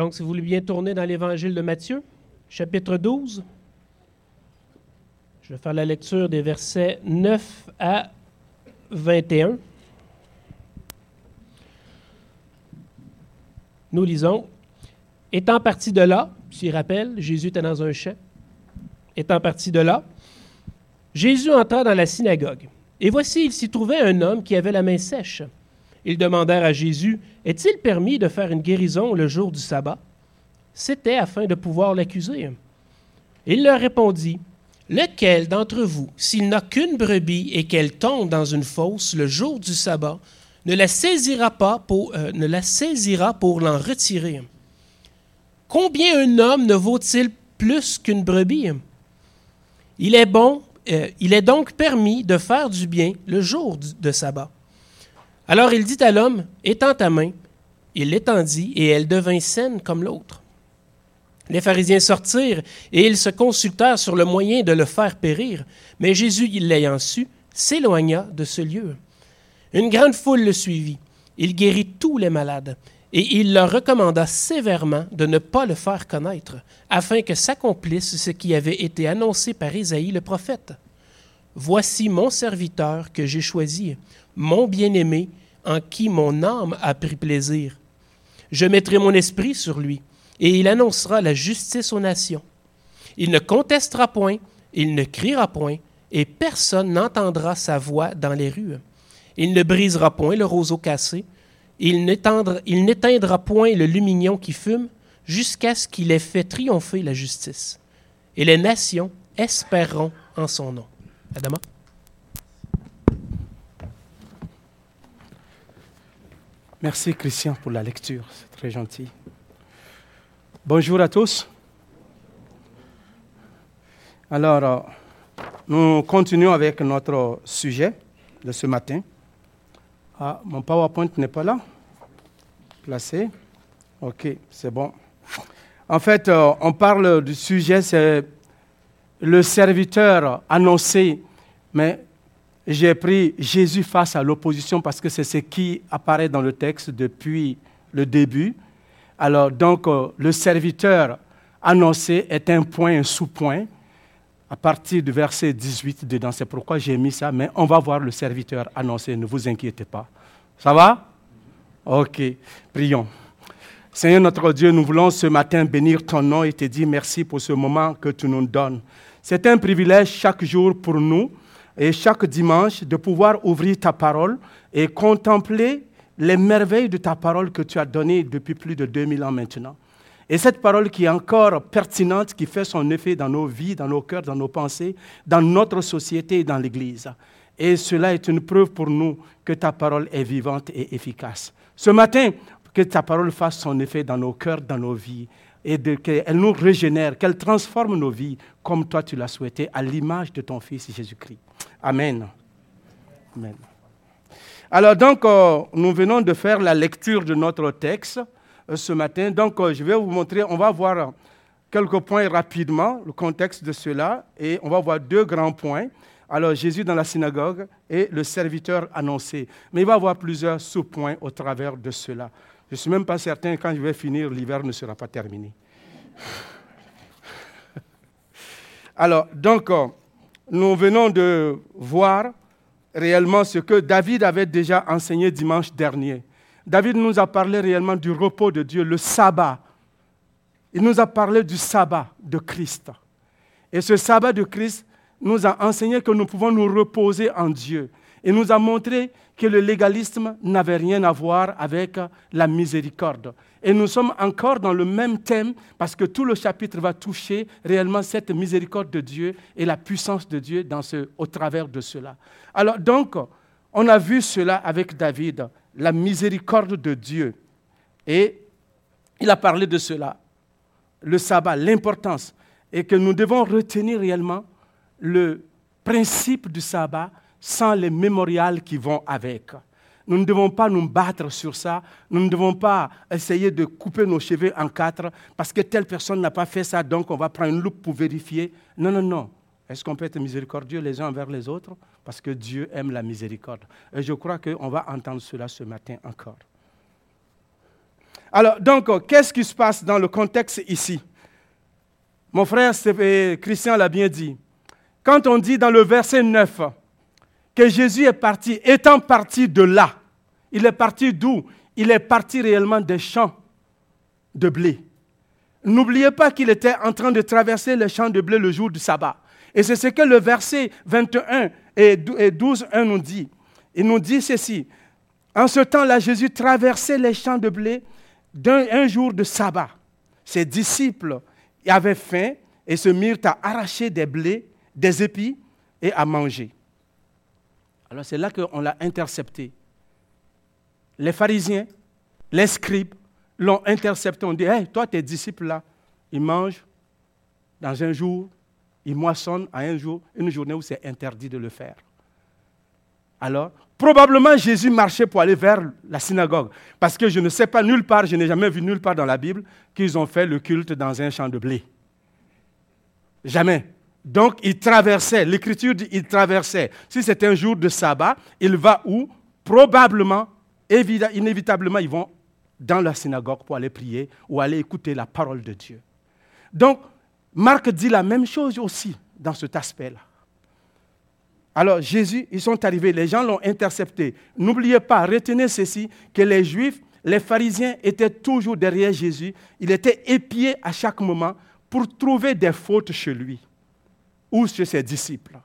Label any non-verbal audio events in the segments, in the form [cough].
Donc, si vous voulez bien tourner dans l'Évangile de Matthieu, chapitre 12, je vais faire la lecture des versets 9 à 21. Nous lisons Étant parti de là, s'il rappelle, Jésus était dans un champ. Étant parti de là, Jésus entra dans la synagogue. Et voici, il s'y trouvait un homme qui avait la main sèche. Ils demandèrent à Jésus Est-il permis de faire une guérison le jour du sabbat C'était afin de pouvoir l'accuser. Il leur répondit Lequel d'entre vous, s'il n'a qu'une brebis et qu'elle tombe dans une fosse le jour du sabbat, ne la saisira pas pour, euh, l'en retirer? Combien un homme ne vaut-il plus qu'une brebis? Il est bon, euh, il est donc permis de faire du bien le jour de sabbat. Alors il dit à l'homme, étends ta main. Il l'étendit, et elle devint saine comme l'autre. Les pharisiens sortirent, et ils se consultèrent sur le moyen de le faire périr. Mais Jésus, l'ayant su, s'éloigna de ce lieu. Une grande foule le suivit. Il guérit tous les malades, et il leur recommanda sévèrement de ne pas le faire connaître, afin que s'accomplisse ce qui avait été annoncé par Isaïe le prophète. Voici mon serviteur que j'ai choisi, mon bien-aimé, en qui mon âme a pris plaisir. Je mettrai mon esprit sur lui, et il annoncera la justice aux nations. Il ne contestera point, il ne criera point, et personne n'entendra sa voix dans les rues. Il ne brisera point le roseau cassé, il n'éteindra point le lumignon qui fume, jusqu'à ce qu'il ait fait triompher la justice. Et les nations espéreront en son nom. Adama? Merci Christian pour la lecture, c'est très gentil. Bonjour à tous. Alors, euh, nous continuons avec notre sujet de ce matin. Ah, mon PowerPoint n'est pas là. Placé. OK, c'est bon. En fait, euh, on parle du sujet, c'est le serviteur annoncé, mais j'ai pris Jésus face à l'opposition parce que c'est ce qui apparaît dans le texte depuis le début. Alors donc euh, le serviteur annoncé est un point, un sous-point à partir du verset 18 dedans. C'est pourquoi j'ai mis ça, mais on va voir le serviteur annoncé, ne vous inquiétez pas. Ça va? Ok, prions. Seigneur notre Dieu, nous voulons ce matin bénir ton nom et te dire merci pour ce moment que tu nous donnes. C'est un privilège chaque jour pour nous et chaque dimanche de pouvoir ouvrir ta parole et contempler les merveilles de ta parole que tu as données depuis plus de 2000 ans maintenant. Et cette parole qui est encore pertinente, qui fait son effet dans nos vies, dans nos cœurs, dans nos pensées, dans notre société et dans l'Église. Et cela est une preuve pour nous que ta parole est vivante et efficace. Ce matin, que ta parole fasse son effet dans nos cœurs, dans nos vies, et qu'elle nous régénère, qu'elle transforme nos vies comme toi tu l'as souhaité, à l'image de ton Fils Jésus-Christ. Amen. Amen. Alors donc, euh, nous venons de faire la lecture de notre texte euh, ce matin. Donc, euh, je vais vous montrer, on va voir quelques points rapidement, le contexte de cela, et on va voir deux grands points. Alors, Jésus dans la synagogue et le serviteur annoncé. Mais il va y avoir plusieurs sous-points au travers de cela. Je ne suis même pas certain quand je vais finir, l'hiver ne sera pas terminé. Alors, donc, nous venons de voir réellement ce que David avait déjà enseigné dimanche dernier. David nous a parlé réellement du repos de Dieu, le sabbat. Il nous a parlé du sabbat de Christ. Et ce sabbat de Christ nous a enseigné que nous pouvons nous reposer en Dieu. Et nous a montré que le légalisme n'avait rien à voir avec la miséricorde. Et nous sommes encore dans le même thème parce que tout le chapitre va toucher réellement cette miséricorde de Dieu et la puissance de Dieu dans ce, au travers de cela. Alors donc, on a vu cela avec David, la miséricorde de Dieu. Et il a parlé de cela, le sabbat, l'importance, et que nous devons retenir réellement le principe du sabbat sans les mémorials qui vont avec. Nous ne devons pas nous battre sur ça. Nous ne devons pas essayer de couper nos cheveux en quatre parce que telle personne n'a pas fait ça, donc on va prendre une loupe pour vérifier. Non, non, non. Est-ce qu'on peut être miséricordieux les uns envers les autres Parce que Dieu aime la miséricorde? Et je crois qu'on va entendre cela ce matin encore. Alors, donc, qu'est-ce qui se passe dans le contexte ici? Mon frère Christian l'a bien dit. Quand on dit dans le verset 9 que Jésus est parti, étant parti de là, il est parti d'où? Il est parti réellement des champs de blé. N'oubliez pas qu'il était en train de traverser les champs de blé le jour du sabbat. Et c'est ce que le verset 21 et 12, 1 nous dit. Il nous dit ceci. En ce temps-là, Jésus traversait les champs de blé d'un jour de sabbat. Ses disciples avaient faim et se mirent à arracher des blés, des épis et à manger. Alors c'est là qu'on l'a intercepté. Les pharisiens, les scribes l'ont intercepté. On dit, hey, toi, tes disciples là, ils mangent dans un jour, ils moissonnent à un jour, une journée où c'est interdit de le faire. Alors, probablement Jésus marchait pour aller vers la synagogue. Parce que je ne sais pas nulle part, je n'ai jamais vu nulle part dans la Bible qu'ils ont fait le culte dans un champ de blé. Jamais. Donc, il traversait, l'écriture dit il traversait. Si c'est un jour de sabbat, il va où? Probablement, inévitablement, ils vont dans la synagogue pour aller prier ou aller écouter la parole de Dieu. Donc, Marc dit la même chose aussi dans cet aspect-là. Alors, Jésus, ils sont arrivés, les gens l'ont intercepté. N'oubliez pas, retenez ceci, que les Juifs, les pharisiens étaient toujours derrière Jésus. Il était épié à chaque moment pour trouver des fautes chez lui ou chez ses disciples.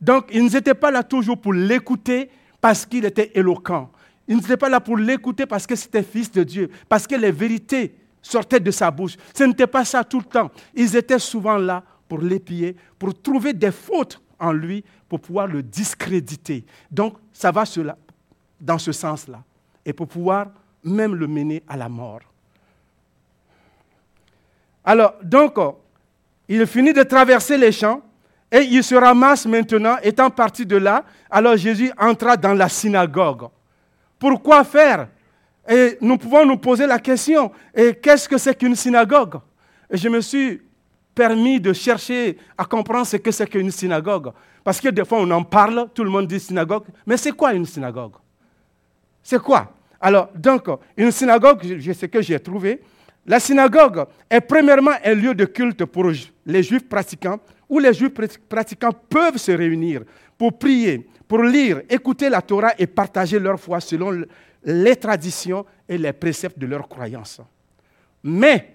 Donc, ils n'étaient pas là toujours pour l'écouter parce qu'il était éloquent. Ils n'étaient pas là pour l'écouter parce que c'était fils de Dieu, parce que les vérités sortaient de sa bouche. Ce n'était pas ça tout le temps. Ils étaient souvent là pour l'épier, pour trouver des fautes en lui, pour pouvoir le discréditer. Donc, ça va dans ce sens-là. Et pour pouvoir même le mener à la mort. Alors, donc, il finit de traverser les champs et il se ramasse maintenant, étant parti de là. Alors Jésus entra dans la synagogue. Pourquoi faire? Et nous pouvons nous poser la question, et qu'est-ce que c'est qu'une synagogue? Et je me suis permis de chercher à comprendre ce que c'est qu'une synagogue. Parce que des fois, on en parle, tout le monde dit synagogue, mais c'est quoi une synagogue? C'est quoi? Alors, donc, une synagogue, je sais que j'ai trouvé, la synagogue est premièrement un lieu de culte pour les juifs pratiquants, où les juifs pratiquants peuvent se réunir pour prier, pour lire, écouter la Torah et partager leur foi selon les traditions et les préceptes de leur croyance. Mais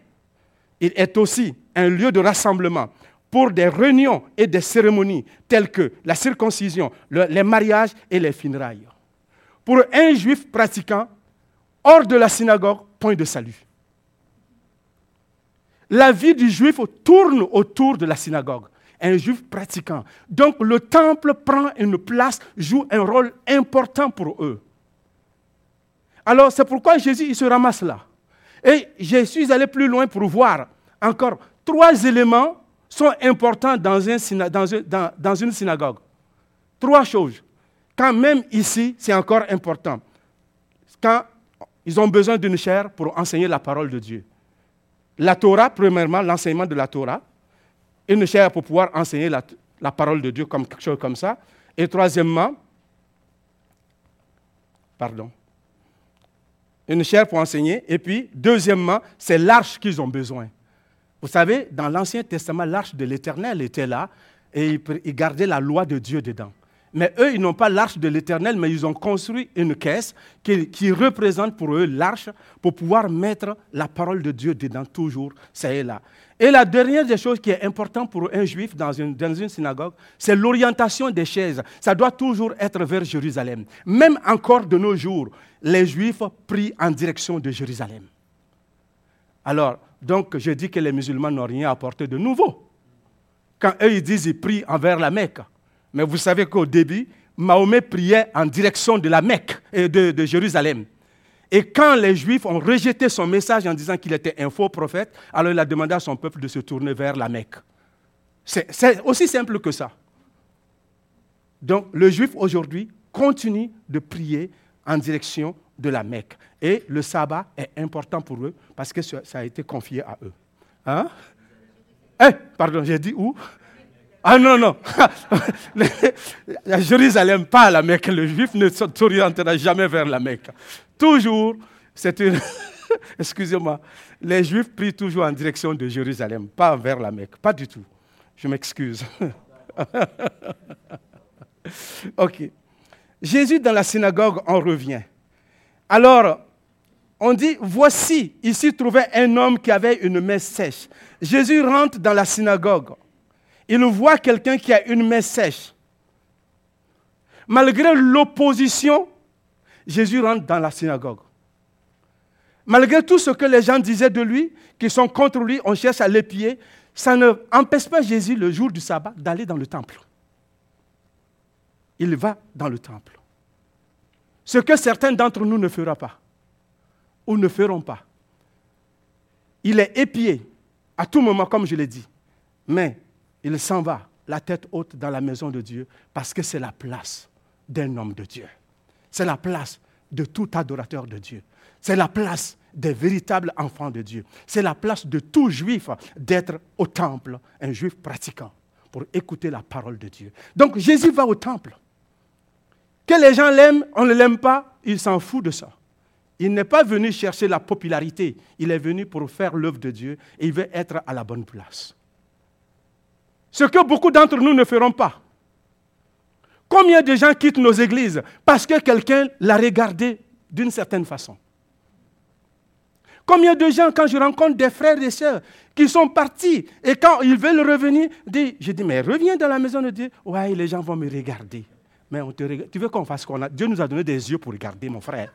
il est aussi un lieu de rassemblement pour des réunions et des cérémonies telles que la circoncision, les mariages et les funérailles. Pour un juif pratiquant, hors de la synagogue, point de salut la vie du juif tourne autour de la synagogue. Un juif pratiquant. Donc le temple prend une place, joue un rôle important pour eux. Alors c'est pourquoi Jésus il se ramasse là. Et je suis allé plus loin pour voir encore trois éléments sont importants dans, une synagogue. Trois choses. Quand même ici, c'est encore important. Quand ils ont besoin d'une chair pour enseigner la parole de Dieu la Torah, premièrement, l'enseignement de la Torah, une chair pour pouvoir enseigner la, parole de Dieu comme quelque chose comme ça. Et troisièmement, pardon, une chair pour enseigner. Et puis, deuxièmement, c'est l'arche qu'ils ont besoin. Vous savez, dans l'Ancien Testament, l'arche de l'Éternel était là et ils gardaient la loi de Dieu dedans. Mais eux, ils n'ont pas l'arche de l'Éternel, mais ils ont construit une caisse qui, représente pour eux l'arche pour pouvoir mettre la parole de Dieu dedans toujours, ça est là. Et la dernière des choses qui est importante pour un juif dans une, synagogue, c'est l'orientation des chaises. Ça doit toujours être vers Jérusalem. Même encore de nos jours, les juifs prient en direction de Jérusalem. Alors, donc, je dis que les musulmans n'ont rien apporté de nouveau. Quand eux, ils disent qu'ils prient envers la Mecque. Mais vous savez qu'au début, Mahomet priait en direction de la Mecque et de, Jérusalem. Et quand les Juifs ont rejeté son message en disant qu'il était un faux prophète, alors il a demandé à son peuple de se tourner vers la Mecque. C'est aussi simple que ça. Donc le Juif aujourd'hui continue de prier en direction de la Mecque. Et le sabbat est important pour eux parce que ça a été confié à eux. Hein? Eh, pardon, j'ai dit où? Ah non, non. [laughs] Jérusalem, pas la Mecque. Le juif ne s'orientera jamais vers la Mecque. Toujours c'est une. [laughs] Excusez-moi. Les Juifs prient toujours en direction de Jérusalem, pas vers la Mecque. Pas du tout. Je m'excuse. [laughs] ok. Jésus dans la synagogue en revient. Alors, on dit, voici, ici trouvait un homme qui avait une main sèche. Jésus rentre dans la synagogue. Il voit quelqu'un qui a une main sèche. Malgré l'opposition, Jésus rentre dans la synagogue. Malgré tout ce que les gens disaient de lui, qui sont contre lui, on cherche à l'épier, ça ne empêche pas Jésus le jour du sabbat d'aller dans le temple. Il va dans le temple. Ce que certains d'entre nous ne feront pas, ou ne feront pas. Il est épié à tout moment, comme je l'ai dit, mais il s'en va, la tête haute, dans la maison de Dieu, parce que c'est la place d'un homme de Dieu. C'est la place de tout adorateur de Dieu. C'est la place des véritables enfants de Dieu. C'est la place de tout juif d'être au temple, un juif pratiquant, pour écouter la parole de Dieu. Donc Jésus va au temple. Que les gens l'aiment, on ne l'aime pas, il s'en fout de ça. Il n'est pas venu chercher la popularité, il est venu pour faire l'œuvre de Dieu et il veut être à la bonne place. Ce que beaucoup d'entre nous ne feront pas. Combien de gens quittent nos églises parce que quelqu'un l'a regardé d'une certaine façon? Combien de gens, quand je rencontre des frères et sœurs qui sont partis et quand ils veulent revenir, je dis, mais reviens dans la maison de Dieu. Ouais, les gens vont me regarder. Mais on. Tu veux qu'on fasse quoi Dieu nous a donné des yeux pour regarder, mon frère.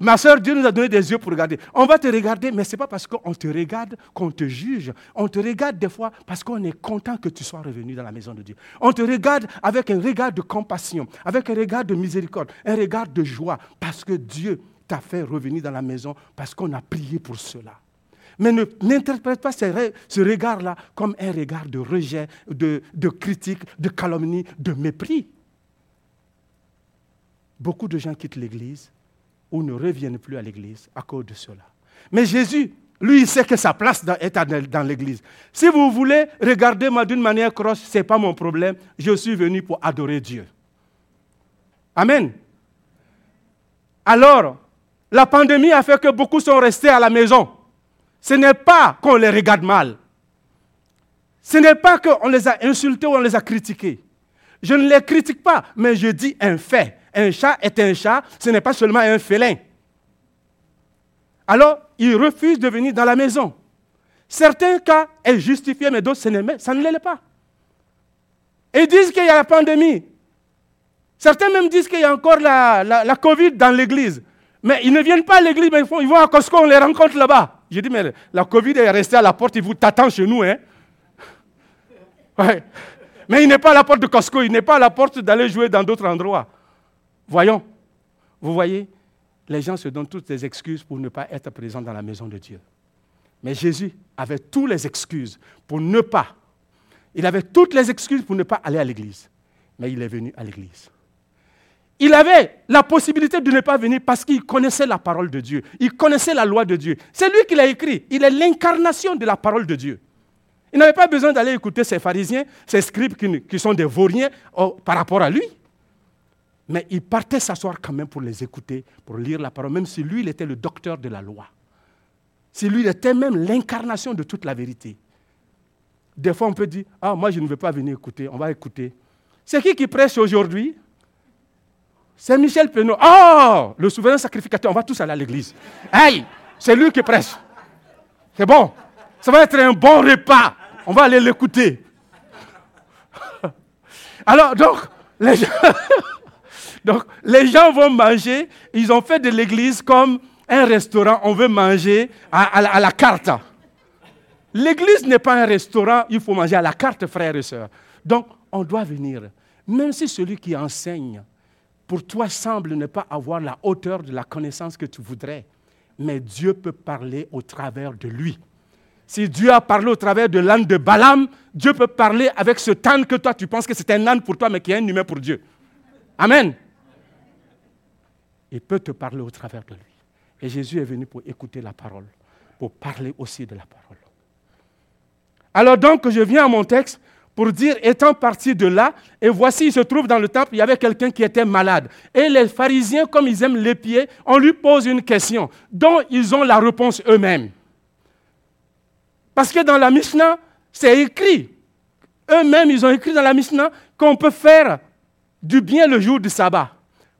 Ma soeur, Dieu nous a donné des yeux pour regarder. On va te regarder, mais ce n'est pas parce qu'on te regarde qu'on te juge. On te regarde des fois parce qu'on est content que tu sois revenu dans la maison de Dieu. On te regarde avec un regard de compassion, avec un regard de miséricorde, un regard de joie, parce que Dieu t'a fait revenir dans la maison, parce qu'on a prié pour cela. Mais n'interprète pas ce, regard-là comme un regard de rejet, de, de critique, de calomnie, de mépris. Beaucoup de gens quittent l'Église ou ne reviennent plus à l'église à cause de cela. Mais Jésus, lui, il sait que sa place est dans l'église. Si vous voulez regarder moi d'une manière croche, ce n'est pas mon problème. Je suis venu pour adorer Dieu. Amen. Alors, la pandémie a fait que beaucoup sont restés à la maison. Ce n'est pas qu'on les regarde mal. Ce n'est pas qu'on les a insultés ou on les a critiqués. Je ne les critique pas, mais je dis un fait. Un chat est un chat, ce n'est pas seulement un félin. Alors, il refuse de venir dans la maison. Certains cas est justifié, mais d'autres, ça ne l'est pas. Ils disent qu'il y a la pandémie. Certains même disent qu'il y a encore la, Covid dans l'église. Mais ils ne viennent pas à l'église, mais ils, vont à Costco, on les rencontre là-bas. J'ai dit, mais la Covid est restée à la porte, il vous t'attend chez nous. Hein? Mais il n'est pas à la porte de Costco, il n'est pas à la porte d'aller jouer dans d'autres endroits. Voyons, vous voyez, les gens se donnent toutes les excuses pour ne pas être présents dans la maison de Dieu. Mais Jésus avait toutes les excuses pour ne pas. Il avait toutes les excuses pour ne pas aller à l'église. Mais il est venu à l'église. Il avait la possibilité de ne pas venir parce qu'il connaissait la parole de Dieu. Il connaissait la loi de Dieu. C'est lui qui l'a écrit. Il est l'incarnation de la parole de Dieu. Il n'avait pas besoin d'aller écouter ces pharisiens, ces scribes qui, sont des vauriens oh, par rapport à lui. Mais il partait s'asseoir quand même pour les écouter, pour lire la parole, même si lui, il était le docteur de la loi. Si lui, il était même l'incarnation de toute la vérité. Des fois, on peut dire, ah, moi, je ne veux pas venir écouter, on va écouter. C'est qui qui prêche aujourd'hui? C'est Michel Penaud. Oh, le souverain sacrificateur, on va tous aller à l'église. Hey, c'est lui qui prêche. C'est bon. Ça va être un bon repas. On va aller l'écouter. [laughs] Alors, donc, les gens... [laughs] Donc, les gens vont manger. Ils ont fait de l'église comme un restaurant. On veut manger à, la carte. L'église n'est pas un restaurant. Il faut manger à la carte, frères et sœurs. Donc, on doit venir. Même si celui qui enseigne, pour toi, semble ne pas avoir la hauteur de la connaissance que tu voudrais, mais Dieu peut parler au travers de lui. Si Dieu a parlé au travers de l'âne de Balaam, Dieu peut parler avec ce âne que toi tu penses que c'est un âne pour toi, mais qui est un humain pour Dieu. Amen il peut te parler au travers de lui. Et Jésus est venu pour écouter la parole, pour parler aussi de la parole. Alors donc, je viens à mon texte pour dire, étant parti de là, et voici, il se trouve dans le temple, il y avait quelqu'un qui était malade. Et les pharisiens, comme ils aiment les pieds, on lui pose une question dont ils ont la réponse eux-mêmes. Parce que dans la Mishnah, c'est écrit. Eux-mêmes, ils ont écrit dans la Mishnah qu'on peut faire du bien le jour du sabbat.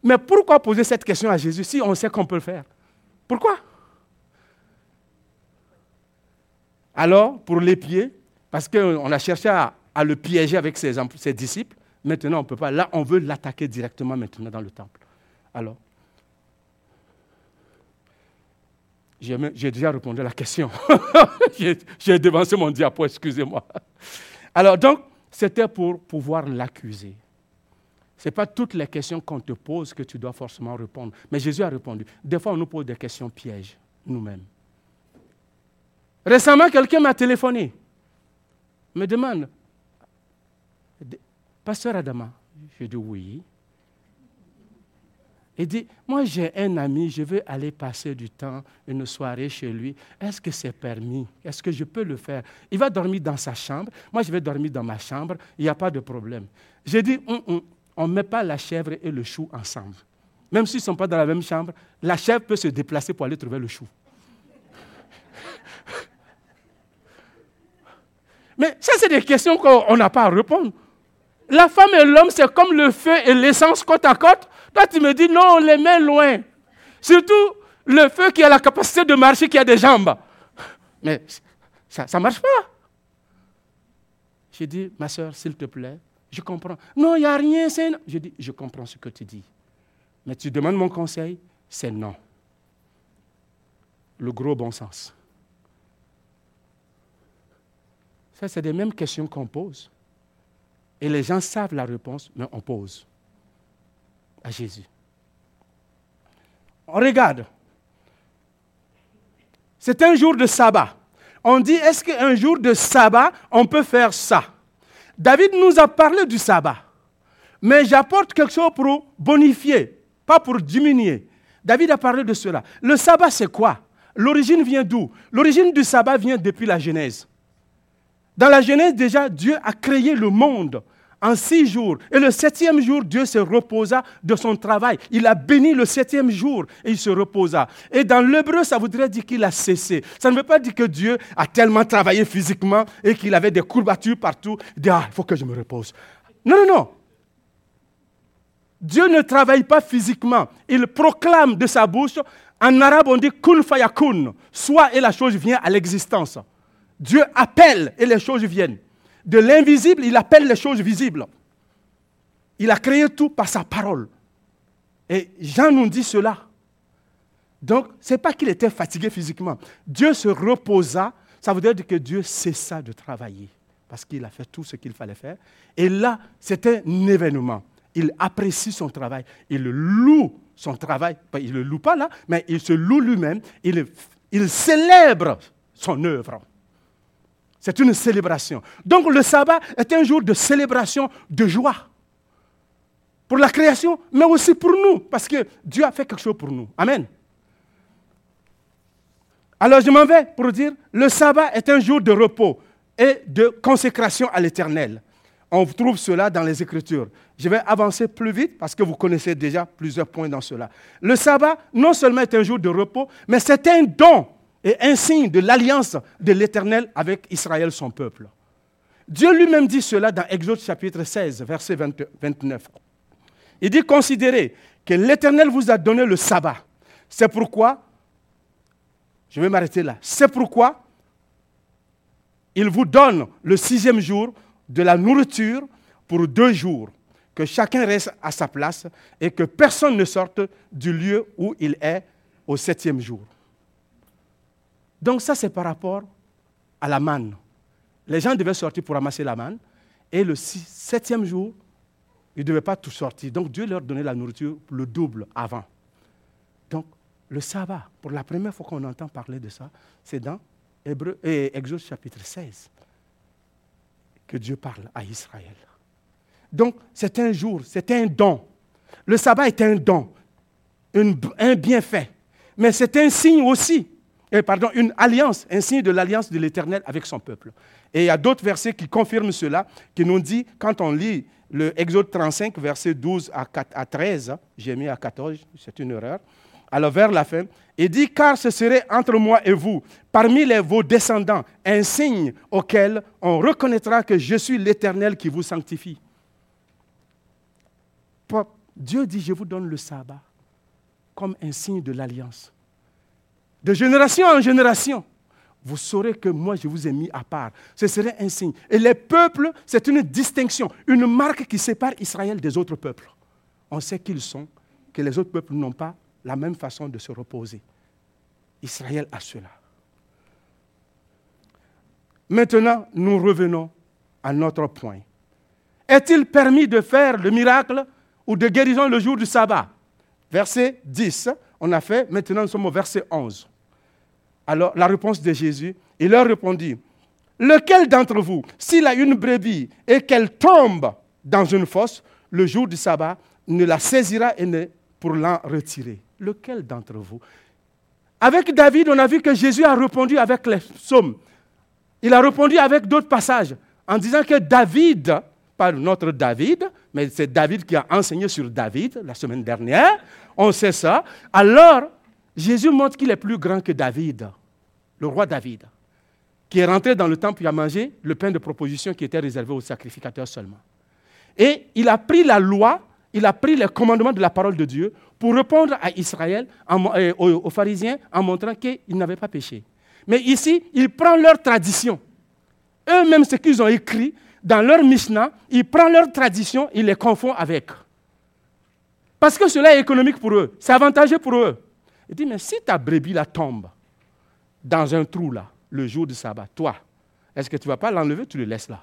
Mais pourquoi poser cette question à Jésus si on sait qu'on peut le faire? Pourquoi? Alors, pour les pieds, parce qu'on a cherché à, le piéger avec ses, ses disciples, maintenant on ne peut pas. Là, on veut l'attaquer directement maintenant dans le temple. Alors, j'ai déjà répondu à la question. [laughs] j'ai devancé mon diapo, excusez-moi. Alors, donc, c'était pour pouvoir l'accuser. Ce n'est pas toutes les questions qu'on te pose que tu dois forcément répondre. Mais Jésus a répondu. Des fois, on nous pose des questions pièges, nous-mêmes. Récemment, quelqu'un m'a téléphoné, me demande, Pasteur Adama, je dis oui. Il dit, moi j'ai un ami, je veux aller passer du temps, une soirée chez lui. Est-ce que c'est permis? Est-ce que je peux le faire? Il va dormir dans sa chambre, moi je vais dormir dans ma chambre, il n'y a pas de problème. J'ai dit, hum, hum, on ne met pas la chèvre et le chou ensemble. Même s'ils ne sont pas dans la même chambre, la chèvre peut se déplacer pour aller trouver le chou. Mais ça, c'est des questions qu'on n'a pas à répondre. La femme et l'homme, c'est comme le feu et l'essence côte à côte. Toi, tu me dis, non, on les met loin. Surtout le feu qui a la capacité de marcher, qui a des jambes. Mais ça ne marche pas. J'ai dit, ma soeur, s'il te plaît, je comprends. Non, il n'y a rien. C'est Je dis, je comprends ce que tu dis. Mais tu demandes mon conseil, c'est non. Le gros bon sens. Ça, c'est les mêmes questions qu'on pose. Et les gens savent la réponse, mais on pose à Jésus. On regarde. C'est un jour de sabbat. On dit, est-ce qu'un jour de sabbat, on peut faire ça? David nous a parlé du sabbat. Mais j'apporte quelque chose pour bonifier, pas pour diminuer. David a parlé de cela. Le sabbat, c'est quoi? L'origine vient d'où? L'origine du sabbat vient depuis la Genèse. Dans la Genèse, déjà, Dieu a créé le monde en six jours. Et le septième jour, Dieu se reposa de son travail. Il a béni le septième jour et il se reposa. Et dans l'hébreu, ça voudrait dire qu'il a cessé. Ça ne veut pas dire que Dieu a tellement travaillé physiquement et qu'il avait des courbatures partout. Il dit, ah, il faut que je me repose. Non, non, non. Dieu ne travaille pas physiquement. Il proclame de sa bouche, en arabe on dit kun fayakun, soit et la chose vient à l'existence. Dieu appelle et les choses viennent. De l'invisible, il appelle les choses visibles. Il a créé tout par sa parole. Et Jean nous dit cela. Donc, ce n'est pas qu'il était fatigué physiquement. Dieu se reposa. Ça veut dire que Dieu cessa de travailler parce qu'il a fait tout ce qu'il fallait faire. Et là, c'était un événement. Il apprécie son travail. Il loue son travail. Il ne le loue pas là, mais il se loue lui-même. Il, il célèbre son œuvre. C'est une célébration. Donc le sabbat est un jour de célébration, de joie. Pour la création, mais aussi pour nous, parce que Dieu a fait quelque chose pour nous. Amen. Alors je m'en vais pour dire, le sabbat est un jour de repos et de consécration à l'éternel. On trouve cela dans les Écritures. Je vais avancer plus vite parce que vous connaissez déjà plusieurs points dans cela. Le sabbat, non seulement est un jour de repos, mais c'est un don et un signe de l'alliance de l'Éternel avec Israël, son peuple. Dieu lui-même dit cela dans Exode chapitre 16, verset 29. Il dit, considérez que l'Éternel vous a donné le sabbat. C'est pourquoi, je vais m'arrêter là, c'est pourquoi il vous donne le sixième jour de la nourriture pour deux jours, que chacun reste à sa place et que personne ne sorte du lieu où il est au septième jour. Donc ça, c'est par rapport à la manne. Les gens devaient sortir pour ramasser la manne. Et le septième jour, ils ne devaient pas tout sortir. Donc Dieu leur donnait la nourriture le double avant. Donc le sabbat, pour la première fois qu'on entend parler de ça, c'est dans Exode chapitre 16 que Dieu parle à Israël. Donc c'est un jour, c'est un don. Le sabbat est un don, un bienfait. Mais c'est un signe aussi et pardon, une alliance, un signe de l'alliance de l'Éternel avec son peuple. Et il y a d'autres versets qui confirment cela, qui nous dit, quand on lit le Exode 35, verset 12 à 13, hein, j'ai mis à 14, c'est une erreur, alors vers la fin, il dit, car ce serait entre moi et vous, parmi vos descendants, un signe auquel on reconnaîtra que je suis l'Éternel qui vous sanctifie. Dieu dit, je vous donne le sabbat comme un signe de l'alliance. De génération en génération, vous saurez que moi, je vous ai mis à part. Ce serait un signe. Et les peuples, c'est une distinction, une marque qui sépare Israël des autres peuples. On sait qu'ils sont, que les autres peuples n'ont pas la même façon de se reposer. Israël a cela. Maintenant, nous revenons à notre point. Est-il permis de faire le miracle ou de guérison le jour du sabbat? Verset 10, on a fait, maintenant nous sommes au verset 11. Alors, la réponse de Jésus, il leur répondit, lequel d'entre vous, s'il a une brebis et qu'elle tombe dans une fosse, le jour du sabbat, ne la saisira et ne pour l'en retirer? Lequel d'entre vous? Avec David, on a vu que Jésus a répondu avec les psaumes. Il a répondu avec d'autres passages en disant que David, pas notre David, mais c'est David qui a enseigné sur David la semaine dernière, on sait ça. Alors, Jésus montre qu'il est plus grand que David, le roi David, qui est rentré dans le temple et a mangé le pain de proposition qui était réservé aux sacrificateurs seulement. Et il a pris la loi, il a pris les commandements de la parole de Dieu pour répondre à Israël, euh, aux, pharisiens, en montrant qu'ils n'avaient pas péché. Mais ici, il prend leur tradition. Eux-mêmes, ce qu'ils ont écrit dans leur Mishnah, il prend leur tradition, il les confond avec. Parce que cela est économique pour eux, c'est avantageux pour eux. Il dit, mais si ta brebis la tombe dans un trou là, le jour du sabbat, toi, est-ce que tu ne vas pas l'enlever, tu le laisses là?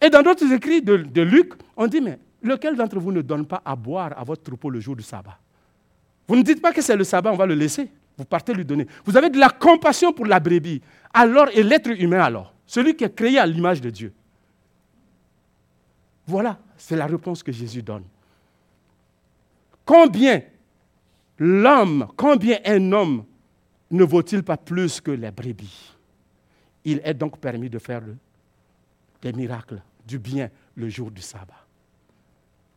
Et dans d'autres écrits de, Luc, on dit, mais lequel d'entre vous ne donne pas à boire à votre troupeau le jour du sabbat? Vous ne dites pas que c'est le sabbat, on va le laisser. Vous partez lui donner. Vous avez de la compassion pour la brebis. Alors, et l'être humain alors Celui qui est créé à l'image de Dieu. Voilà, c'est la réponse que Jésus donne. Combien l'homme, combien un homme ne vaut-il pas plus que les brebis? Il est donc permis de faire des miracles, du bien le jour du sabbat.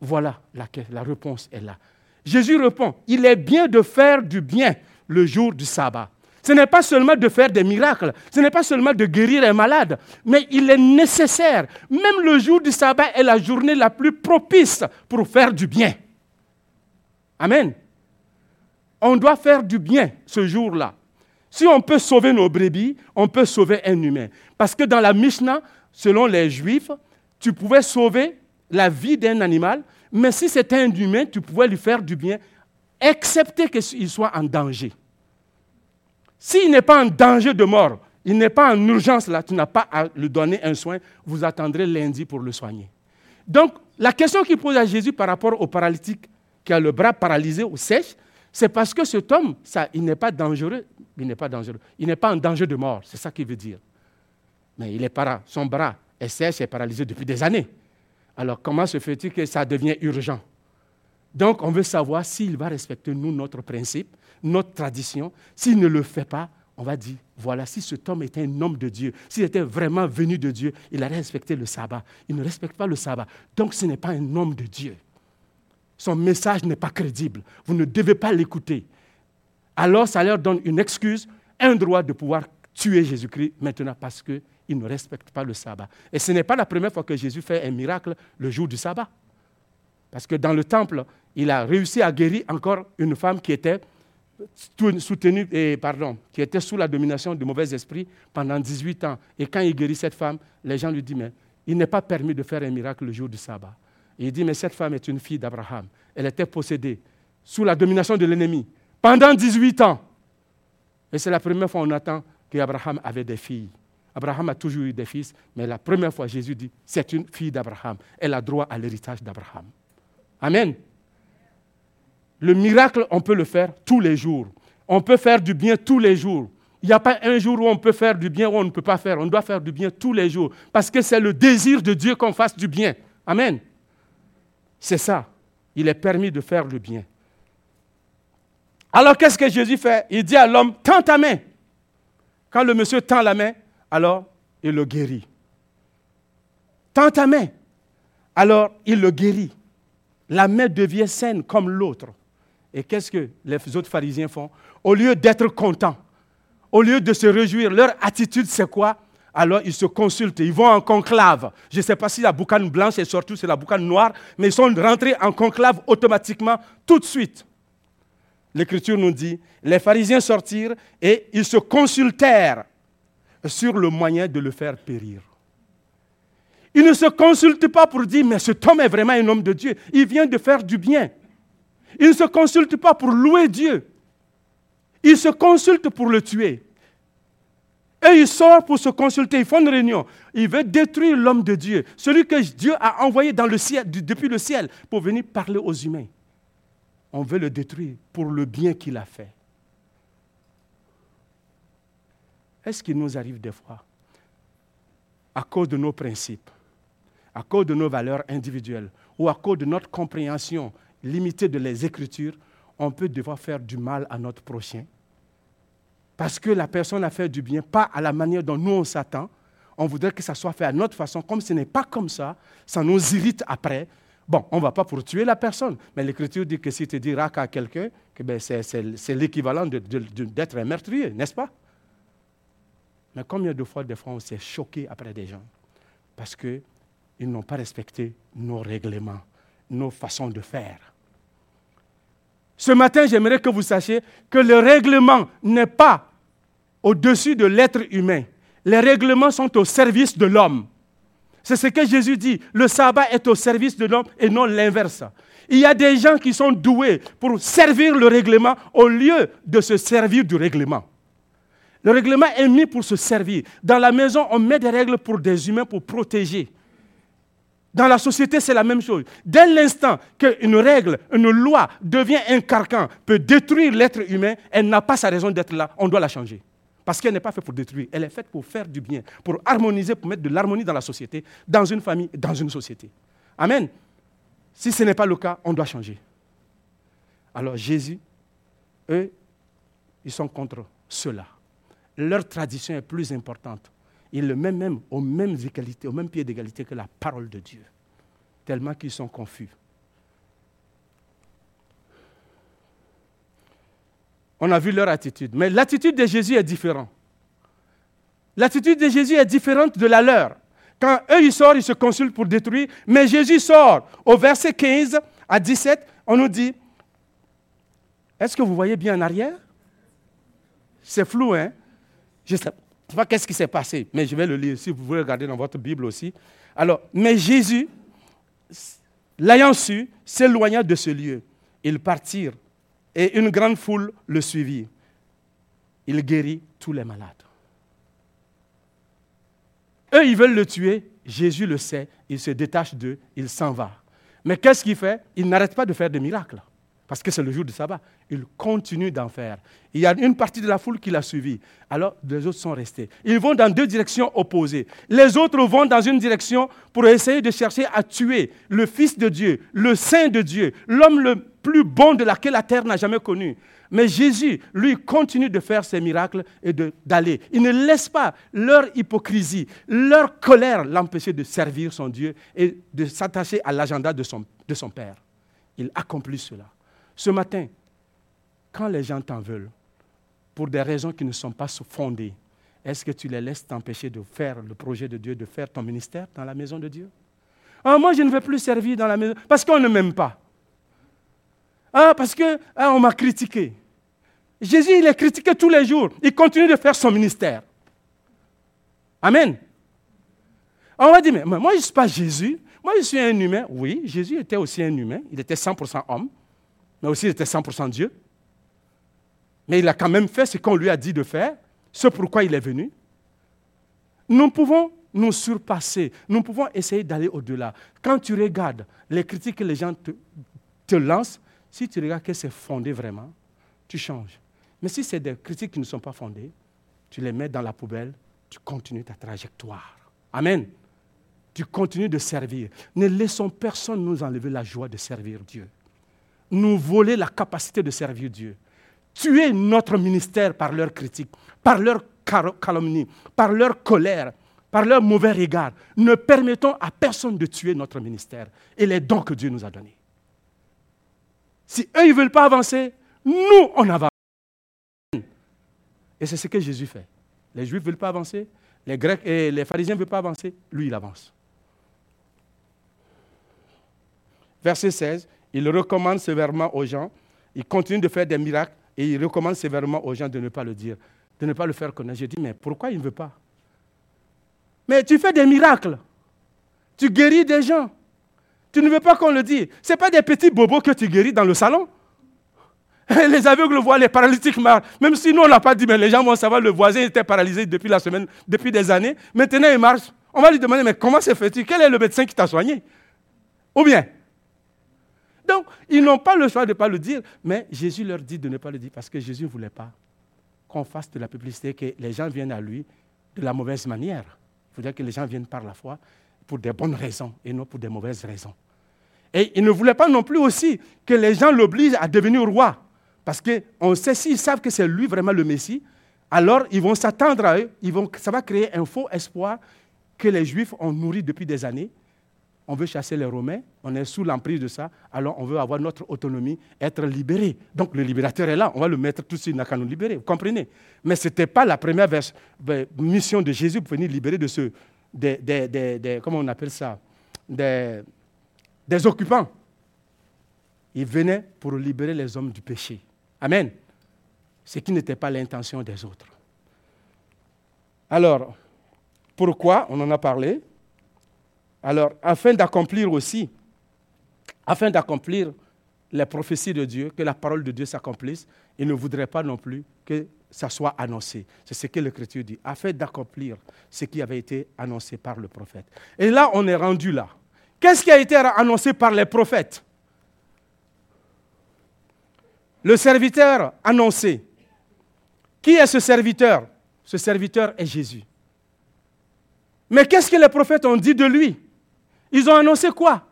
Voilà, la, la réponse est là. Jésus répond, il est bien de faire du bien le jour du sabbat. Ce n'est pas seulement de faire des miracles, ce n'est pas seulement de guérir un malade, mais il est nécessaire. Même le jour du sabbat est la journée la plus propice pour faire du bien. Amen. On doit faire du bien ce jour-là. Si on peut sauver nos brebis, on peut sauver un humain. Parce que dans la Mishnah, selon les Juifs, tu pouvais sauver la vie d'un animal, mais si c'était un humain, tu pouvais lui faire du bien, excepté qu'il soit en danger. S'il n'est pas en danger de mort, il n'est pas en urgence là, tu n'as pas à lui donner un soin, vous attendrez lundi pour le soigner. Donc, la question qu'il pose à Jésus par rapport au paralytique qui a le bras paralysé ou sèche, c'est parce que cet homme, il n'est pas dangereux, il n'est pas dangereux, il n'est pas en danger de mort, c'est ça qu'il veut dire. Mais il est para, son bras est sèche et paralysé depuis des années. Alors comment se fait-il que ça devient urgent? Donc on veut savoir s'il va respecter nous, notre principe, notre tradition. S'il ne le fait pas, on va dire, voilà, si cet homme était un homme de Dieu, s'il était vraiment venu de Dieu, il allait respecter le sabbat. Il ne respecte pas le sabbat. Donc ce n'est pas un homme de Dieu. Son message n'est pas crédible. Vous ne devez pas l'écouter. Alors ça leur donne une excuse, un droit de pouvoir tuer Jésus-Christ maintenant parce que ils ne respectent pas le sabbat. Et ce n'est pas la première fois que Jésus fait un miracle le jour du sabbat. Parce que dans le temple, il a réussi à guérir encore une femme qui était soutenue, et, pardon, qui était sous la domination du mauvais esprit pendant 18 ans. Et quand il guérit cette femme, les gens lui disent, mais il n'est pas permis de faire un miracle le jour du sabbat. Il dit, mais cette femme est une fille d'Abraham. Elle était possédée sous la domination de l'ennemi pendant 18 ans. Et c'est la première fois qu'on attend qu'Abraham avait des filles. Abraham a toujours eu des fils, mais la première fois, Jésus dit, c'est une fille d'Abraham. Elle a droit à l'héritage d'Abraham. Amen. Le miracle, on peut le faire tous les jours. On peut faire du bien tous les jours. Il n'y a pas un jour où on peut faire du bien ou on ne peut pas faire. On doit faire du bien tous les jours. Parce que c'est le désir de Dieu qu'on fasse du bien. Amen. C'est ça. Il est permis de faire le bien. Alors qu'est-ce que Jésus fait? Il dit à l'homme, tends ta main. Quand le monsieur tend la main, alors il le guérit. Tends ta main. Alors il le guérit. La main devient saine comme l'autre. Et qu'est-ce que les autres pharisiens font? Au lieu d'être contents, au lieu de se réjouir, leur attitude c'est quoi? Alors ils se consultent, ils vont en conclave. Je ne sais pas si la boucane blanche est surtout c'est la boucane noire, mais ils sont rentrés en conclave automatiquement tout de suite. L'Écriture nous dit, les pharisiens sortirent et ils se consultèrent sur le moyen de le faire périr. Ils ne se consultent pas pour dire, mais cet homme est vraiment un homme de Dieu. Il vient de faire du bien. Ils ne se consultent pas pour louer Dieu. Ils se consultent pour le tuer. Et ils sortent pour se consulter, ils font une réunion. Ils veulent détruire l'homme de Dieu, celui que Dieu a envoyé depuis le ciel pour venir parler aux humains. On veut le détruire pour le bien qu'il a fait. Est-ce qu'il nous arrive des fois, à cause de nos principes, à cause de nos valeurs individuelles ou à cause de notre compréhension limitée de les Écritures, on peut devoir faire du mal à notre prochain? Parce que la personne a fait du bien, pas à la manière dont nous on s'attend. On voudrait que ça soit fait à notre façon. Comme ce n'est pas comme ça, ça nous irrite après. Bon, on ne va pas pour tuer la personne, mais l'Écriture dit que si tu dis rac à quelqu'un, ben c'est l'équivalent d'être un meurtrier, n'est-ce pas? Mais combien de fois, des fois, on s'est choqué après des gens? Parce qu'ils n'ont pas respecté nos règlements, nos façons de faire. Ce matin, j'aimerais que vous sachiez que le règlement n'est pas au-dessus de l'être humain. Les règlements sont au service de l'homme. C'est ce que Jésus dit. Le sabbat est au service de l'homme et non l'inverse. Il y a des gens qui sont doués pour servir le règlement au lieu de se servir du règlement. Le règlement est mis pour se servir. Dans la maison, on met des règles pour des humains pour protéger. Dans la société, c'est la même chose. Dès l'instant qu'une règle, une loi devient un carcan, peut détruire l'être humain, elle n'a pas sa raison d'être là. On doit la changer. Parce qu'elle n'est pas faite pour détruire, elle est faite pour faire du bien, pour harmoniser, pour mettre de l'harmonie dans la société, dans une famille, dans une société. Amen. Si ce n'est pas le cas, on doit changer. Alors Jésus, eux, ils sont contre cela. Leur tradition est plus importante ils le mettent même aux mêmes égalités, au même pied d'égalité que la parole de Dieu, tellement qu'ils sont confus. On a vu leur attitude, mais l'attitude de Jésus est différente. L'attitude de Jésus est différente de la leur. Quand eux, ils sortent, ils se consultent pour détruire, mais Jésus sort. Au verset 15 à 17, on nous dit, est-ce que vous voyez bien en arrière? C'est flou, hein? Je sais, je ne sais pas qu'est-ce qui s'est passé, mais je vais le lire si vous voulez regarder dans votre Bible aussi. Alors, mais Jésus, l'ayant su, s'éloigna de ce lieu. Ils partirent et une grande foule le suivit. Il guérit tous les malades. Eux, ils veulent le tuer. Jésus le sait. Il se détache d'eux. Il s'en va. Mais qu'est-ce qu'il fait? Il n'arrête pas de faire des miracles parce que c'est le jour du sabbat. Il continue d'en faire. Il y a une partie de la foule qui l'a suivi. Alors, les autres sont restés. Ils vont dans deux directions opposées. Les autres vont dans une direction pour essayer de chercher à tuer le Fils de Dieu, le Saint de Dieu, l'homme le plus bon de laquelle la terre n'a jamais connu. Mais Jésus, lui, continue de faire ses miracles et d'aller. Il ne laisse pas leur hypocrisie, leur colère l'empêcher de servir son Dieu et de s'attacher à l'agenda de son, de son Père. Il accomplit cela. Ce matin, quand les gens t'en veulent, pour des raisons qui ne sont pas fondées, est-ce que tu les laisses t'empêcher de faire le projet de Dieu, de faire ton ministère dans la maison de Dieu? Ah, Moi, je ne veux plus servir dans la maison parce qu'on ne m'aime pas. Ah, parce qu'on ah, m'a critiqué. Jésus, il est critiqué tous les jours. Il continue de faire son ministère. Amen. On va dire, mais moi, je ne suis pas Jésus. Moi, je suis un humain. Oui, Jésus était aussi un humain. Il était 100% homme mais aussi il était 100% Dieu. Mais il a quand même fait ce qu'on lui a dit de faire, ce pourquoi il est venu. Nous pouvons nous surpasser, nous pouvons essayer d'aller au-delà. Quand tu regardes les critiques que les gens te, te lancent, si tu regardes que c'est fondé vraiment, tu changes. Mais si c'est des critiques qui ne sont pas fondées, tu les mets dans la poubelle, tu continues ta trajectoire. Amen. Tu continues de servir. Ne laissons personne nous enlever la joie de servir Dieu nous voler la capacité de servir Dieu. tuer notre ministère par leurs critiques, par leurs calomnies, par leur colère, par leur mauvais regard. Ne permettons à personne de tuer notre ministère et les dons que Dieu nous a donnés. Si eux, ils ne veulent pas avancer, nous, on avance. Et c'est ce que Jésus fait. Les Juifs ne veulent pas avancer, les Grecs et les pharisiens ne veulent pas avancer, lui, il avance. Verset 16, il recommande sévèrement aux gens, il continue de faire des miracles et il recommande sévèrement aux gens de ne pas le dire, de ne pas le faire connaître. Je dis, mais pourquoi il ne veut pas? Mais tu fais des miracles, tu guéris des gens, tu ne veux pas qu'on le dise. Ce pas des petits bobos que tu guéris dans le salon. [laughs] Les aveugles voient, les paralytiques marchent. Même si nous, on n'a pas dit, mais les gens vont savoir, le voisin était paralysé depuis la semaine, depuis des années. Maintenant, il marche. On va lui demander, mais comment se fait-il? Quel est le médecin qui t'a soigné? Ou bien Donc, ils n'ont pas le choix de ne pas le dire, mais Jésus leur dit de ne pas le dire parce que Jésus ne voulait pas qu'on fasse de la publicité, que les gens viennent à lui de la mauvaise manière. Il faudrait que les gens viennent par la foi pour des bonnes raisons et non pour des mauvaises raisons. Et il ne voulait pas non plus aussi que les gens l'obligent à devenir roi. Parce qu'on sait, s'ils savent que c'est lui vraiment le Messie, alors ils vont s'attendre à eux, ils vont, ça va créer un faux espoir que les Juifs ont nourri depuis des années. On veut chasser les Romains, on est sous l'emprise de ça, alors on veut avoir notre autonomie, être libéré. Donc le libérateur est là, on va le mettre tout de suite, il n'a qu'à nous libérer, vous comprenez? Mais ce n'était pas la première mission de Jésus pour venir libérer de ce, des, comment on appelle ça, des occupants. Il venait pour libérer les hommes du péché. Amen. Ce qui n'était pas l'intention des autres. Alors, pourquoi On en a parlé? Alors, afin d'accomplir aussi, afin d'accomplir les prophéties de Dieu, que la parole de Dieu s'accomplisse, il ne voudrait pas non plus que ça soit annoncé. C'est ce que l'Écriture dit, afin d'accomplir ce qui avait été annoncé par le prophète. Et là, on est rendu là. Qu'est-ce qui a été annoncé par les prophètes? Le serviteur annoncé. Qui est ce serviteur? Ce serviteur est Jésus. Mais qu'est-ce que les prophètes ont dit de lui? Ils ont annoncé quoi?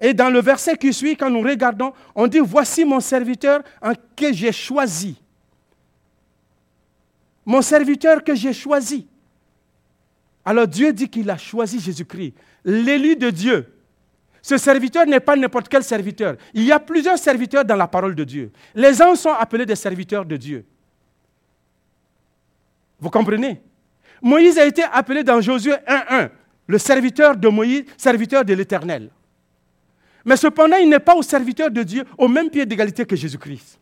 Et dans le verset qui suit, quand nous regardons, on dit, voici mon serviteur en que j'ai choisi. Mon serviteur que j'ai choisi. Alors Dieu dit qu'il a choisi Jésus-Christ, l'élu de Dieu, ce serviteur n'est pas n'importe quel serviteur. Il y a plusieurs serviteurs dans la parole de Dieu. Les uns sont appelés des serviteurs de Dieu. Vous comprenez? Moïse a été appelé dans Josué 1.1, le serviteur de Moïse, serviteur de l'Éternel. Mais cependant, il n'est pas au serviteur de Dieu au même pied d'égalité que Jésus-Christ.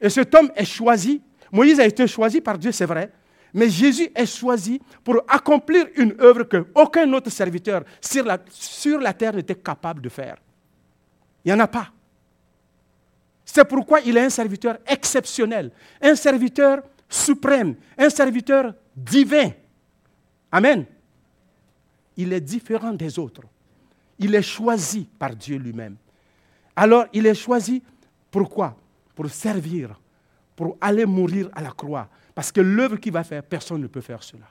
Et cet homme est choisi. Moïse a été choisi par Dieu, c'est vrai, mais Jésus est choisi pour accomplir une œuvre que aucun autre serviteur sur la, sur la terre n'était capable de faire. Il n'y en a pas. C'est pourquoi il est un serviteur exceptionnel, un serviteur suprême, un serviteur divin. Amen. Il est différent des autres. Il est choisi par Dieu lui-même. Alors, il est choisi pourquoi Pour servir, pour aller mourir à la croix, parce que l'œuvre qu'il va faire, personne ne peut faire cela.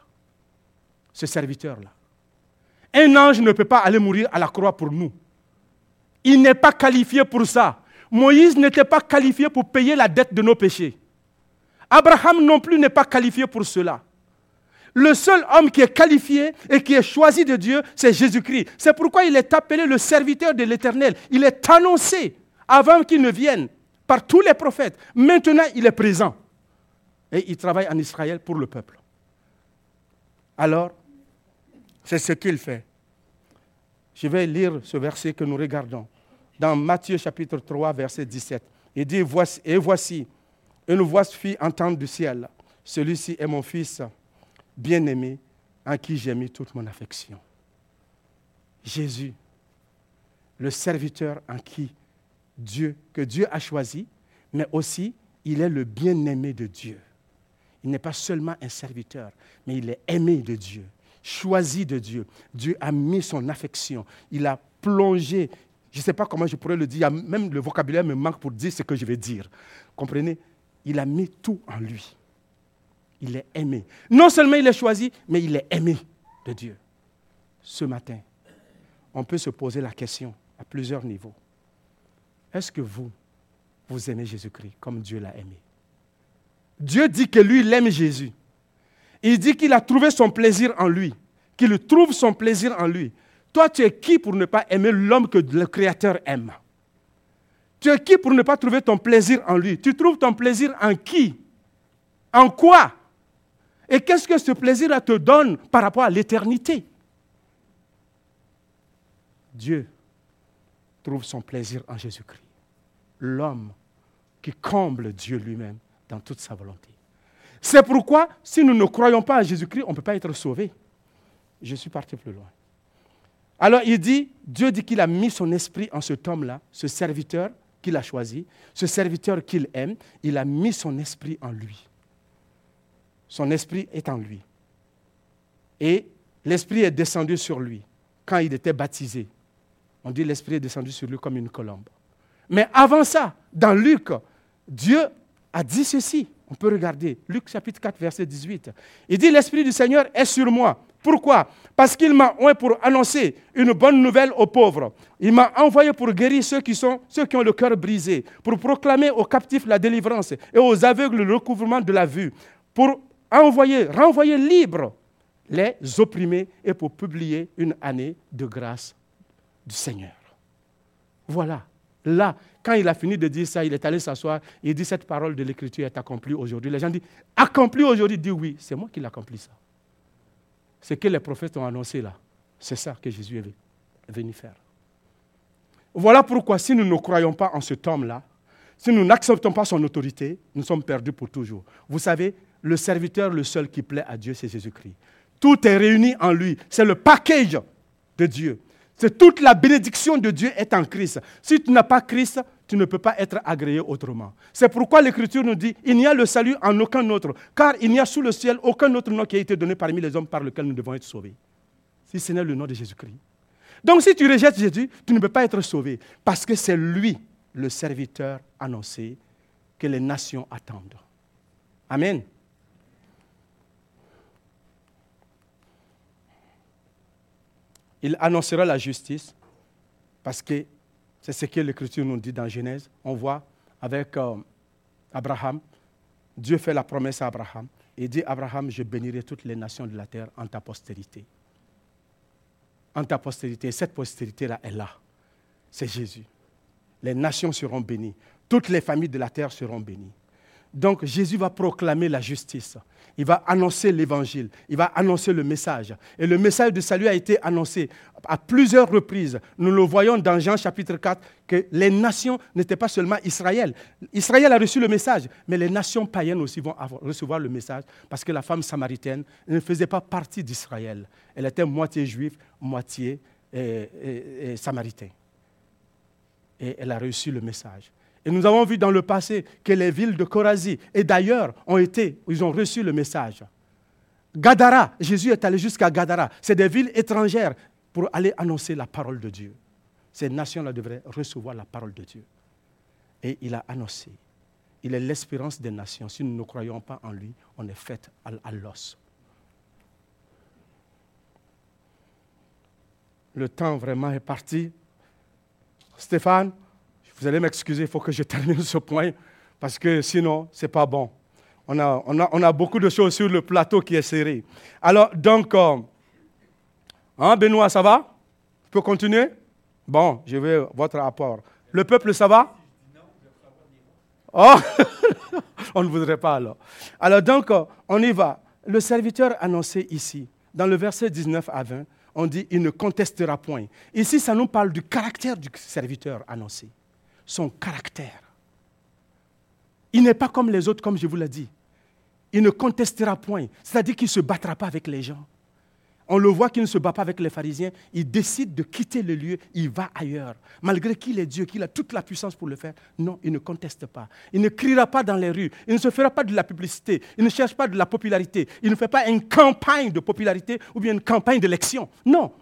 Ce serviteur-là. Un ange ne peut pas aller mourir à la croix pour nous. Il n'est pas qualifié pour ça. Moïse n'était pas qualifié pour payer la dette de nos péchés. Abraham non plus n'est pas qualifié pour cela. Le seul homme qui est qualifié et qui est choisi de Dieu, c'est Jésus-Christ. C'est pourquoi il est appelé le serviteur de l'Éternel. Il est annoncé avant qu'il ne vienne par tous les prophètes. Maintenant, il est présent et il travaille en Israël pour le peuple. Alors, c'est ce qu'il fait. Je vais lire ce verset que nous regardons dans Matthieu chapitre 3, verset 17. Il dit, et voici, une voix fit entendre du ciel, celui-ci est mon fils bien-aimé, en qui j'ai mis toute mon affection. Jésus, le serviteur en qui Dieu, que Dieu a choisi, mais aussi il est le bien-aimé de Dieu. Il n'est pas seulement un serviteur, mais il est aimé de Dieu, choisi de Dieu. Dieu a mis son affection. Il a plongé. Je ne sais pas comment je pourrais le dire. Même le vocabulaire me manque pour dire ce que je vais dire. Comprenez? Il a mis tout en lui. Il est aimé. Non seulement il est choisi, mais il est aimé de Dieu. Ce matin, on peut se poser la question à plusieurs niveaux. Est-ce que vous, vous aimez Jésus-Christ comme Dieu l'a aimé? Dieu dit que lui, il aime Jésus. Il dit qu'il a trouvé son plaisir en lui, qu'il trouve son plaisir en lui. Toi, tu es qui pour ne pas aimer l'homme que le Créateur aime? Tu es qui pour ne pas trouver ton plaisir en lui? Tu trouves ton plaisir en qui? En quoi? Et qu'est-ce que ce plaisir te donne par rapport à l'éternité Dieu trouve son plaisir en Jésus-Christ, l'homme qui comble Dieu lui-même dans toute sa volonté. C'est pourquoi, si nous ne croyons pas en Jésus-Christ, on ne peut pas être sauvé. Je suis parti plus loin. Alors il dit, Dieu dit qu'il a mis son esprit en cet homme-là, ce serviteur qu'il a choisi, ce serviteur qu'il aime, il a mis son esprit en lui. Son esprit est en lui. Et l'esprit est descendu sur lui quand il était baptisé. On dit l'esprit est descendu sur lui comme une colombe. Mais avant ça, dans Luc, Dieu a dit ceci. On peut regarder Luc chapitre 4, verset 18. Il dit, l'Esprit du Seigneur est sur moi. Pourquoi? Parce qu'il m'a envoyé pour annoncer une bonne nouvelle aux pauvres. Il m'a envoyé pour guérir ceux qui, ceux qui ont le cœur brisé, pour proclamer aux captifs la délivrance et aux aveugles le recouvrement de la vue, pour envoyer, renvoyer libres les opprimés et pour publier une année de grâce du Seigneur. Voilà. Là, quand il a fini de dire ça, il est allé s'asseoir, il dit cette parole de l'Écriture est accomplie aujourd'hui. Les gens disent, accomplie aujourd'hui, dit oui, c'est moi qui l'accomplis ça. Ce que les prophètes ont annoncé là, c'est ça que Jésus est venu faire. Voilà pourquoi si nous ne croyons pas en cet homme-là, si nous n'acceptons pas son autorité, nous sommes perdus pour toujours. Vous savez, le serviteur, le seul qui plaît à Dieu, c'est Jésus-Christ. Tout est réuni en lui. C'est le package de Dieu. C'est toute la bénédiction de Dieu est en Christ. Si tu n'as pas Christ, tu ne peux pas être agréé autrement. C'est pourquoi l'Écriture nous dit, il n'y a le salut en aucun autre, car il n'y a sous le ciel aucun autre nom qui a été donné parmi les hommes par lequel nous devons être sauvés. Si ce n'est le nom de Jésus-Christ. Donc si tu rejettes Jésus, tu ne peux pas être sauvé, parce que c'est lui, le serviteur annoncé, que les nations attendent. Amen. Il annoncera la justice, parce que c'est ce que l'Écriture nous dit dans Genèse. On voit avec euh, Abraham, Dieu fait la promesse à Abraham. Il dit, Abraham, je bénirai toutes les nations de la terre en ta postérité. En ta postérité. Et cette postérité-là est là. C'est Jésus. Les nations seront bénies. Toutes les familles de la terre seront bénies. Donc Jésus va proclamer la justice. Il va annoncer l'évangile. Il va annoncer le message. Et le message de salut a été annoncé à plusieurs reprises. Nous le voyons dans Jean chapitre 4 que les nations n'étaient pas seulement Israël. Israël a reçu le message, mais les nations païennes aussi vont recevoir le message parce que la femme samaritaine ne faisait pas partie d'Israël. Elle était moitié juive, moitié samaritaine. Et elle a reçu le message. Et nous avons vu dans le passé que les villes de Corazie et d'ailleurs ont été, ils ont reçu le message. Gadara, Jésus est allé jusqu'à Gadara. C'est des villes étrangères pour aller annoncer la parole de Dieu. Ces nations-là devraient recevoir la parole de Dieu. Et il a annoncé. Il est l'espérance des nations. Si nous ne croyons pas en lui, on est fait à l'os. Le temps vraiment est parti. Stéphane, vous allez m'excuser, il faut que je termine ce point, parce que sinon, ce n'est pas bon. On a, on, a, on a, beaucoup de choses sur le plateau qui est serré. Alors, donc, euh, hein, Benoît, ça va? Je peux continuer? Bon, je vais votre rapport. Le peuple, ça va? Oh [laughs] On ne voudrait pas alors. Alors, donc, euh, on y va. Le serviteur annoncé ici, dans le verset 19 à 20, on dit il ne contestera point. Ici, ça nous parle du caractère du serviteur annoncé son caractère. Il n'est pas comme les autres, comme je vous l'ai dit. Il ne contestera point, c'est-à-dire qu'il ne se battra pas avec les gens. On le voit qu'il ne se bat pas avec les pharisiens. Il décide de quitter le lieu, il va ailleurs. Malgré qu'il est Dieu, qu'il a toute la puissance pour le faire, non, il ne conteste pas. Il ne criera pas dans les rues, il ne se fera pas de la publicité, il ne cherche pas de la popularité, il ne fait pas une campagne de popularité ou bien une campagne d'élection. Non,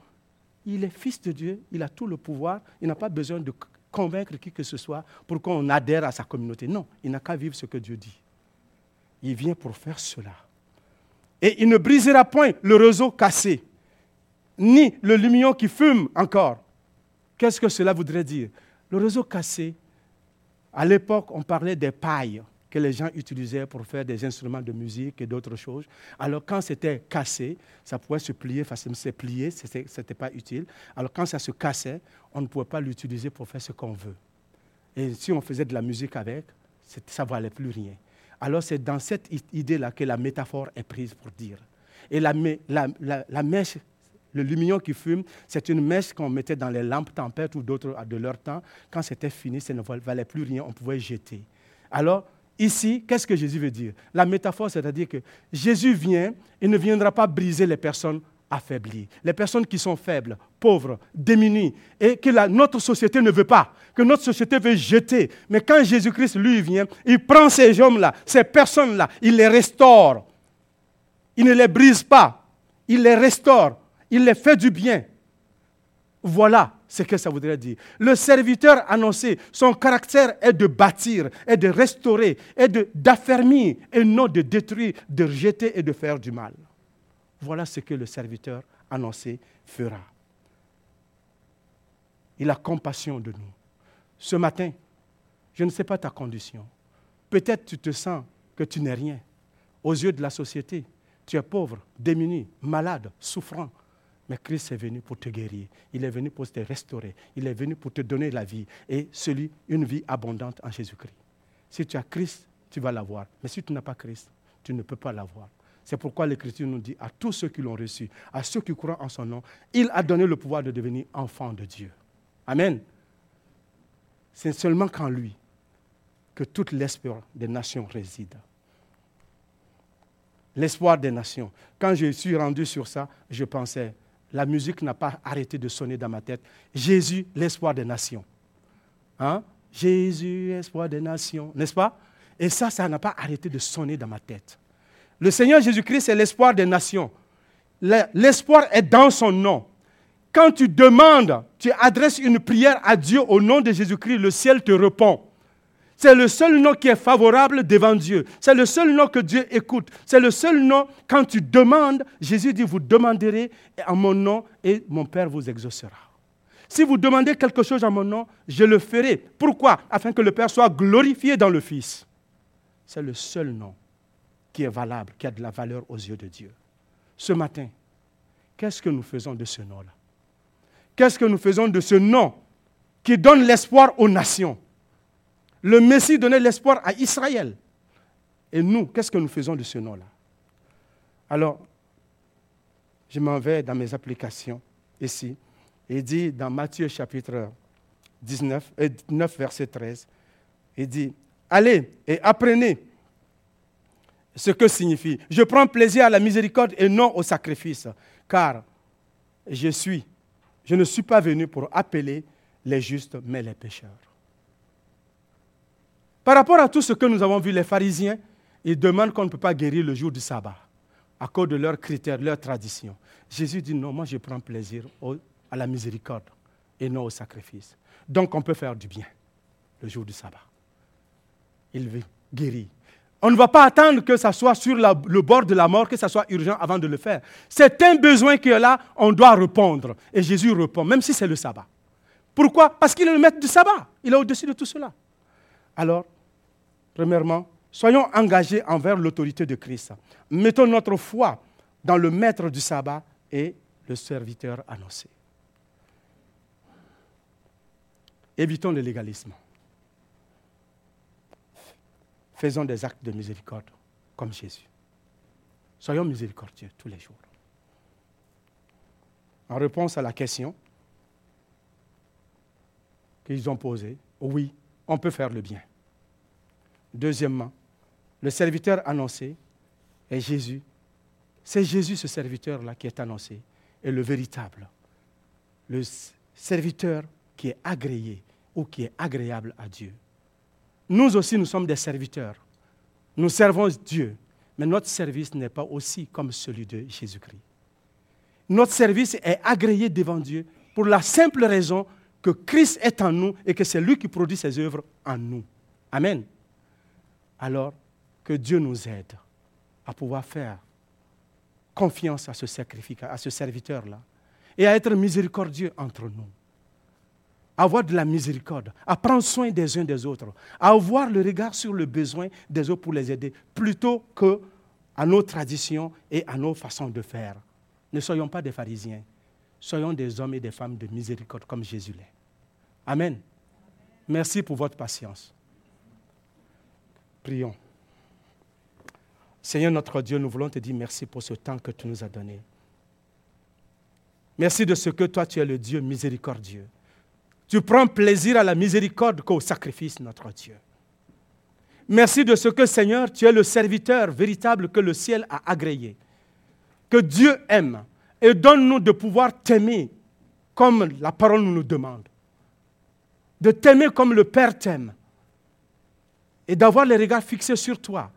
il est fils de Dieu, il a tout le pouvoir, il n'a pas besoin de convaincre qui que ce soit pour qu'on adhère à sa communauté. Non, il n'a qu'à vivre ce que Dieu dit. Il vient pour faire cela. Et il ne brisera point le réseau cassé, ni le lumion qui fume encore. Qu'est-ce que cela voudrait dire? Le réseau cassé, à l'époque, on parlait des pailles que les gens utilisaient pour faire des instruments de musique et d'autres choses. Alors quand c'était cassé, ça pouvait se plier facilement, c'est plié, ce n'était pas utile. Alors quand ça se cassait, on ne pouvait pas l'utiliser pour faire ce qu'on veut. Et si on faisait de la musique avec, ça ne valait plus rien. Alors c'est dans cette idée-là que la métaphore est prise pour dire. Et la, la mèche le lumignon qui fume, c'est une mèche qu'on mettait dans les lampes tempêtes ou d'autres de leur temps. Quand c'était fini, ça ne valait plus rien, on pouvait jeter. Alors, ici, qu'est-ce que Jésus veut dire? La métaphore, c'est-à-dire que Jésus vient et ne viendra pas briser les personnes affaiblies, les personnes qui sont faibles, pauvres, démunies, et que notre société ne veut pas, que notre société veut jeter. Mais quand Jésus-Christ, lui, vient, il prend ces hommes-là, ces personnes-là, il les restaure. Il ne les brise pas, il les restaure il les fait du bien. Voilà ce que ça voudrait dire. Le serviteur annoncé, son caractère est de bâtir, est de restaurer, est d'affermir et non de détruire, de rejeter et de faire du mal. Voilà ce que le serviteur annoncé fera. Il a compassion de nous. Ce matin, je ne sais pas ta condition. Peut-être tu te sens que tu n'es rien aux yeux de la société. Tu es pauvre, démuni, malade, souffrant. Mais Christ est venu pour te guérir. Il est venu pour te restaurer. Il est venu pour te donner la vie et celui, une vie abondante en Jésus-Christ. Si tu as Christ, tu vas l'avoir. Mais si tu n'as pas Christ, tu ne peux pas l'avoir. C'est pourquoi l'Écriture nous dit à tous ceux qui l'ont reçu, à ceux qui croient en son nom, il a donné le pouvoir de devenir enfant de Dieu. Amen. C'est seulement qu'en lui que toute l'espoir des nations réside. L'espoir des nations. Quand je suis rendu sur ça, je pensais, la musique n'a pas arrêté de sonner dans ma tête. Jésus, l'espoir des nations. Hein? Jésus, espoir des nations, n'est-ce pas? Et ça, ça n'a pas arrêté de sonner dans ma tête. Le Seigneur Jésus-Christ est l'espoir des nations. L'espoir est dans son nom. Quand tu demandes, tu adresses une prière à Dieu au nom de Jésus-Christ, le ciel te répond. C'est le seul nom qui est favorable devant Dieu. C'est le seul nom que Dieu écoute. C'est le seul nom, quand tu demandes, Jésus dit, vous demanderez en mon nom et mon Père vous exaucera. Si vous demandez quelque chose en mon nom, je le ferai. Pourquoi? Afin que le Père soit glorifié dans le Fils. C'est le seul nom qui est valable, qui a de la valeur aux yeux de Dieu. Ce matin, qu'est-ce que nous faisons de ce nom-là? Qu'est-ce que nous faisons de ce nom qui donne l'espoir aux nations? Le Messie donnait l'espoir à Israël. Et nous, qu'est-ce que nous faisons de ce nom-là? Alors, je m'en vais dans mes applications ici. Il dit dans Matthieu chapitre 19, 9, verset 13, il dit, allez et apprenez ce que signifie. Je prends plaisir à la miséricorde et non au sacrifice, car je suis, je ne suis pas venu pour appeler les justes, mais les pécheurs. Par rapport à tout ce que nous avons vu, les pharisiens, ils demandent qu'on ne peut pas guérir le jour du sabbat à cause de leurs critères, leurs traditions. Jésus dit non, moi je prends plaisir à la miséricorde et non au sacrifice. Donc on peut faire du bien le jour du sabbat. Il veut guérir. On ne va pas attendre que ça soit sur le bord de la mort, que ça soit urgent avant de le faire. C'est un besoin qui est là, on doit répondre. Et Jésus répond, même si c'est le sabbat. Pourquoi? Parce qu'il est le maître du sabbat. Il est au-dessus de tout cela. Alors, premièrement, soyons engagés envers l'autorité de Christ. Mettons notre foi dans le maître du sabbat et le serviteur annoncé. Évitons le légalisme. Faisons des actes de miséricorde comme Jésus. Soyons miséricordieux tous les jours. En réponse à la question qu'ils ont posée, oui, on peut faire le bien. Deuxièmement, le serviteur annoncé est Jésus. C'est Jésus, ce serviteur-là, qui est annoncé, est le véritable. Le serviteur qui est agréé ou qui est agréable à Dieu. Nous aussi, nous sommes des serviteurs. Nous servons Dieu, mais notre service n'est pas aussi comme celui de Jésus-Christ. Notre service est agréé devant Dieu pour la simple raison que Christ est en nous et que c'est lui qui produit ses œuvres en nous. Amen alors que Dieu nous aide à pouvoir faire confiance à ce sacrificateur, à ce serviteur-là, et à être miséricordieux entre nous. avoir de la miséricorde, à prendre soin des uns des autres, à avoir le regard sur le besoin des autres pour les aider, plutôt que à nos traditions et à nos façons de faire. Ne soyons pas des pharisiens, soyons des hommes et des femmes de miséricorde comme Jésus l'est. Amen. Merci pour votre patience. Prions. Seigneur notre Dieu, nous voulons te dire merci pour ce temps que tu nous as donné. Merci de ce que toi, tu es le Dieu miséricordieux. Tu prends plaisir à la miséricorde qu'au sacrifice, notre Dieu. Merci de ce que, Seigneur, tu es le serviteur véritable que le ciel a agréé, que Dieu aime, et donne-nous de pouvoir t'aimer comme la parole nous demande, de t'aimer comme le Père t'aime, et d'avoir les regards fixés sur toi,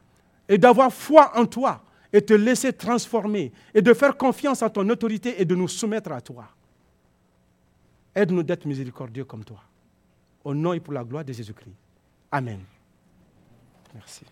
et d'avoir foi en toi, et te laisser transformer, et de faire confiance en ton autorité et de nous soumettre à toi. Aide-nous d'être miséricordieux comme toi. Au nom et pour la gloire de Jésus-Christ. Amen. Merci.